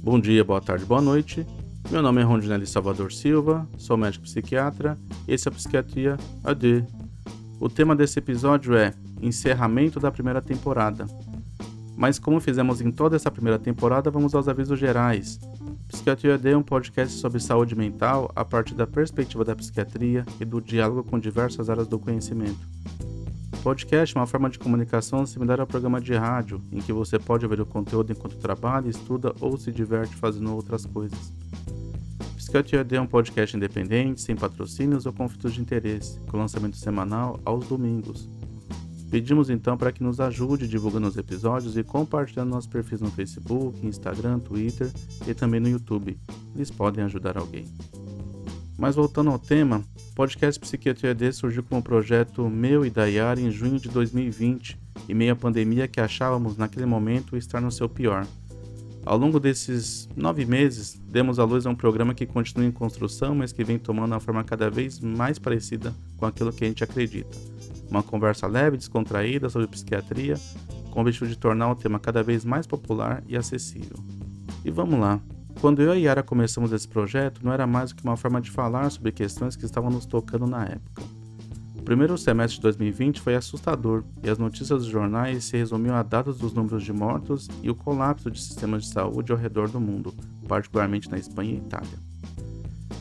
Bom dia, boa tarde, boa noite. Meu nome é Rondinelli Salvador Silva, sou médico psiquiatra, esse é a Psiquiatria AD. O tema desse episódio é Encerramento da primeira temporada. Mas como fizemos em toda essa primeira temporada, vamos aos avisos gerais. Psiquiatria AD é um podcast sobre saúde mental a partir da perspectiva da psiquiatria e do diálogo com diversas áreas do conhecimento. Podcast é uma forma de comunicação similar ao programa de rádio, em que você pode ouvir o conteúdo enquanto trabalha, estuda ou se diverte fazendo outras coisas. AD é um podcast independente, sem patrocínios ou conflitos de interesse, com lançamento semanal aos domingos. Pedimos então para que nos ajude divulgando os episódios e compartilhando nossos perfis no Facebook, Instagram, Twitter e também no YouTube. Eles podem ajudar alguém. Mas voltando ao tema, o podcast Psiquiatria D surgiu como um projeto meu e da Yara em junho de 2020, em meio à pandemia que achávamos naquele momento estar no seu pior. Ao longo desses nove meses, demos à luz a um programa que continua em construção, mas que vem tomando uma forma cada vez mais parecida com aquilo que a gente acredita. Uma conversa leve descontraída sobre psiquiatria, com o objetivo de tornar o tema cada vez mais popular e acessível. E vamos lá, quando eu e Yara começamos esse projeto, não era mais do que uma forma de falar sobre questões que estavam nos tocando na época. O primeiro semestre de 2020 foi assustador e as notícias dos jornais se resumiam a dados dos números de mortos e o colapso de sistemas de saúde ao redor do mundo, particularmente na Espanha e Itália.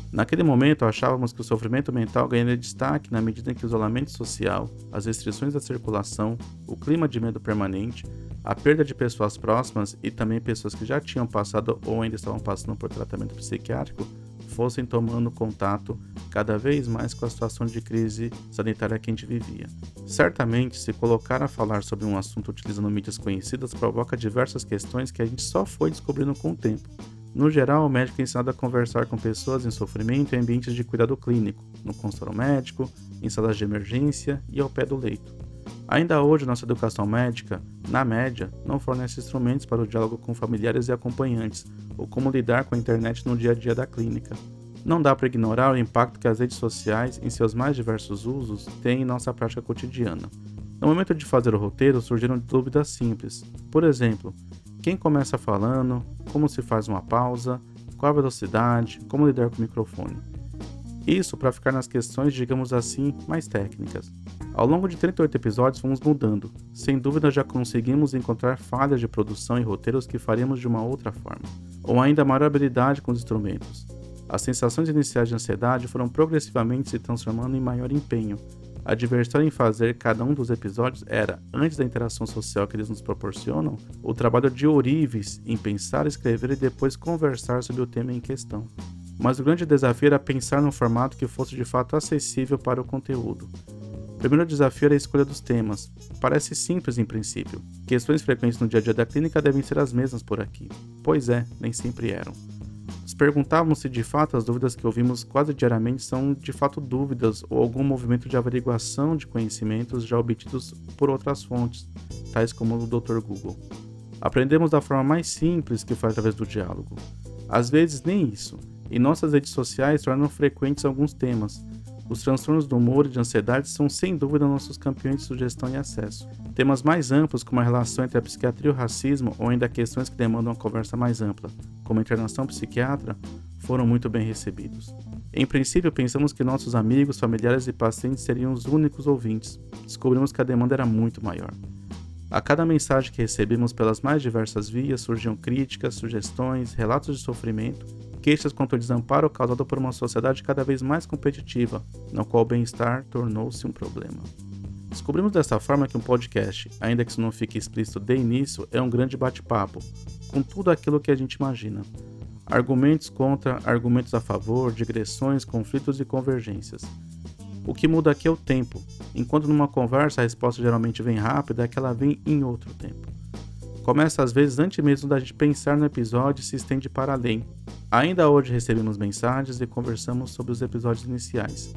Naquele momento, achávamos que o sofrimento mental ganharia destaque na medida em que o isolamento social, as restrições da circulação, o clima de medo permanente, a perda de pessoas próximas e também pessoas que já tinham passado ou ainda estavam passando por tratamento psiquiátrico fossem tomando contato cada vez mais com a situação de crise sanitária que a gente vivia. Certamente, se colocar a falar sobre um assunto utilizando mídias conhecidas provoca diversas questões que a gente só foi descobrindo com o tempo. No geral, o médico é ensinado a conversar com pessoas em sofrimento em ambientes de cuidado clínico, no consultório médico, em salas de emergência e ao pé do leito. Ainda hoje, nossa educação médica, na média, não fornece instrumentos para o diálogo com familiares e acompanhantes, ou como lidar com a internet no dia a dia da clínica. Não dá para ignorar o impacto que as redes sociais, em seus mais diversos usos, têm em nossa prática cotidiana. No momento de fazer o roteiro, surgiram dúvidas simples. Por exemplo, quem começa falando, como se faz uma pausa, qual a velocidade, como lidar com o microfone. Isso para ficar nas questões, digamos assim, mais técnicas. Ao longo de 38 episódios fomos mudando. Sem dúvida já conseguimos encontrar falhas de produção e roteiros que faríamos de uma outra forma, ou ainda maior habilidade com os instrumentos. As sensações iniciais de ansiedade foram progressivamente se transformando em maior empenho. A diversão em fazer cada um dos episódios era, antes da interação social que eles nos proporcionam, o trabalho de ourives em pensar, escrever e depois conversar sobre o tema em questão. Mas o grande desafio era pensar num formato que fosse de fato acessível para o conteúdo primeiro desafio era a escolha dos temas. Parece simples em princípio. Questões frequentes no dia a dia da clínica devem ser as mesmas por aqui. Pois é, nem sempre eram. Nos perguntávamos se de fato as dúvidas que ouvimos quase diariamente são de fato dúvidas ou algum movimento de averiguação de conhecimentos já obtidos por outras fontes, tais como o Dr. Google. Aprendemos da forma mais simples que foi através do diálogo. Às vezes nem isso. Em nossas redes sociais tornam frequentes alguns temas, os transtornos do humor e de ansiedade são sem dúvida nossos campeões de sugestão e acesso. Temas mais amplos, como a relação entre a psiquiatria e o racismo, ou ainda questões que demandam uma conversa mais ampla, como a internação psiquiatra, foram muito bem recebidos. Em princípio, pensamos que nossos amigos, familiares e pacientes seriam os únicos ouvintes. Descobrimos que a demanda era muito maior. A cada mensagem que recebemos pelas mais diversas vias surgiam críticas, sugestões, relatos de sofrimento queixas quanto ao desamparo causado por uma sociedade cada vez mais competitiva, na qual o bem-estar tornou-se um problema. Descobrimos dessa forma que um podcast, ainda que isso não fique explícito de início, é um grande bate-papo, com tudo aquilo que a gente imagina. Argumentos contra, argumentos a favor, digressões, conflitos e convergências. O que muda aqui é o tempo. Enquanto numa conversa a resposta geralmente vem rápida, é que ela vem em outro tempo. Começa às vezes antes mesmo da gente pensar no episódio e se estende para além, Ainda hoje recebemos mensagens e conversamos sobre os episódios iniciais.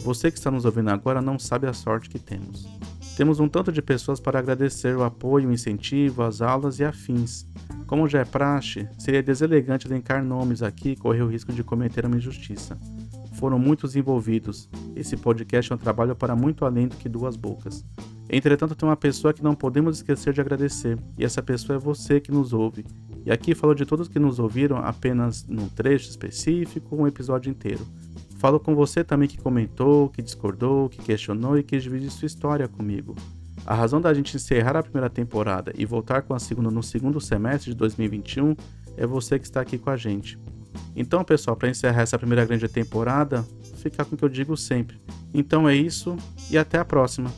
Você que está nos ouvindo agora não sabe a sorte que temos. Temos um tanto de pessoas para agradecer o apoio, o incentivo, as aulas e afins. Como já é praxe, seria deselegante elencar nomes aqui e correr o risco de cometer uma injustiça. Foram muitos envolvidos. Esse podcast é um trabalho para muito além do que duas bocas. Entretanto, tem uma pessoa que não podemos esquecer de agradecer, e essa pessoa é você que nos ouve E aqui falo de todos que nos ouviram apenas num trecho específico, um episódio inteiro. Falo com você também que comentou, que discordou, que questionou e quis dividir sua história comigo. A razão da gente encerrar a primeira temporada e voltar com a segunda no segundo semestre de 2021 é você que está aqui com a gente. Então, pessoal, para encerrar essa primeira grande temporada, ficar com o que eu digo sempre. Então é isso e até a próxima.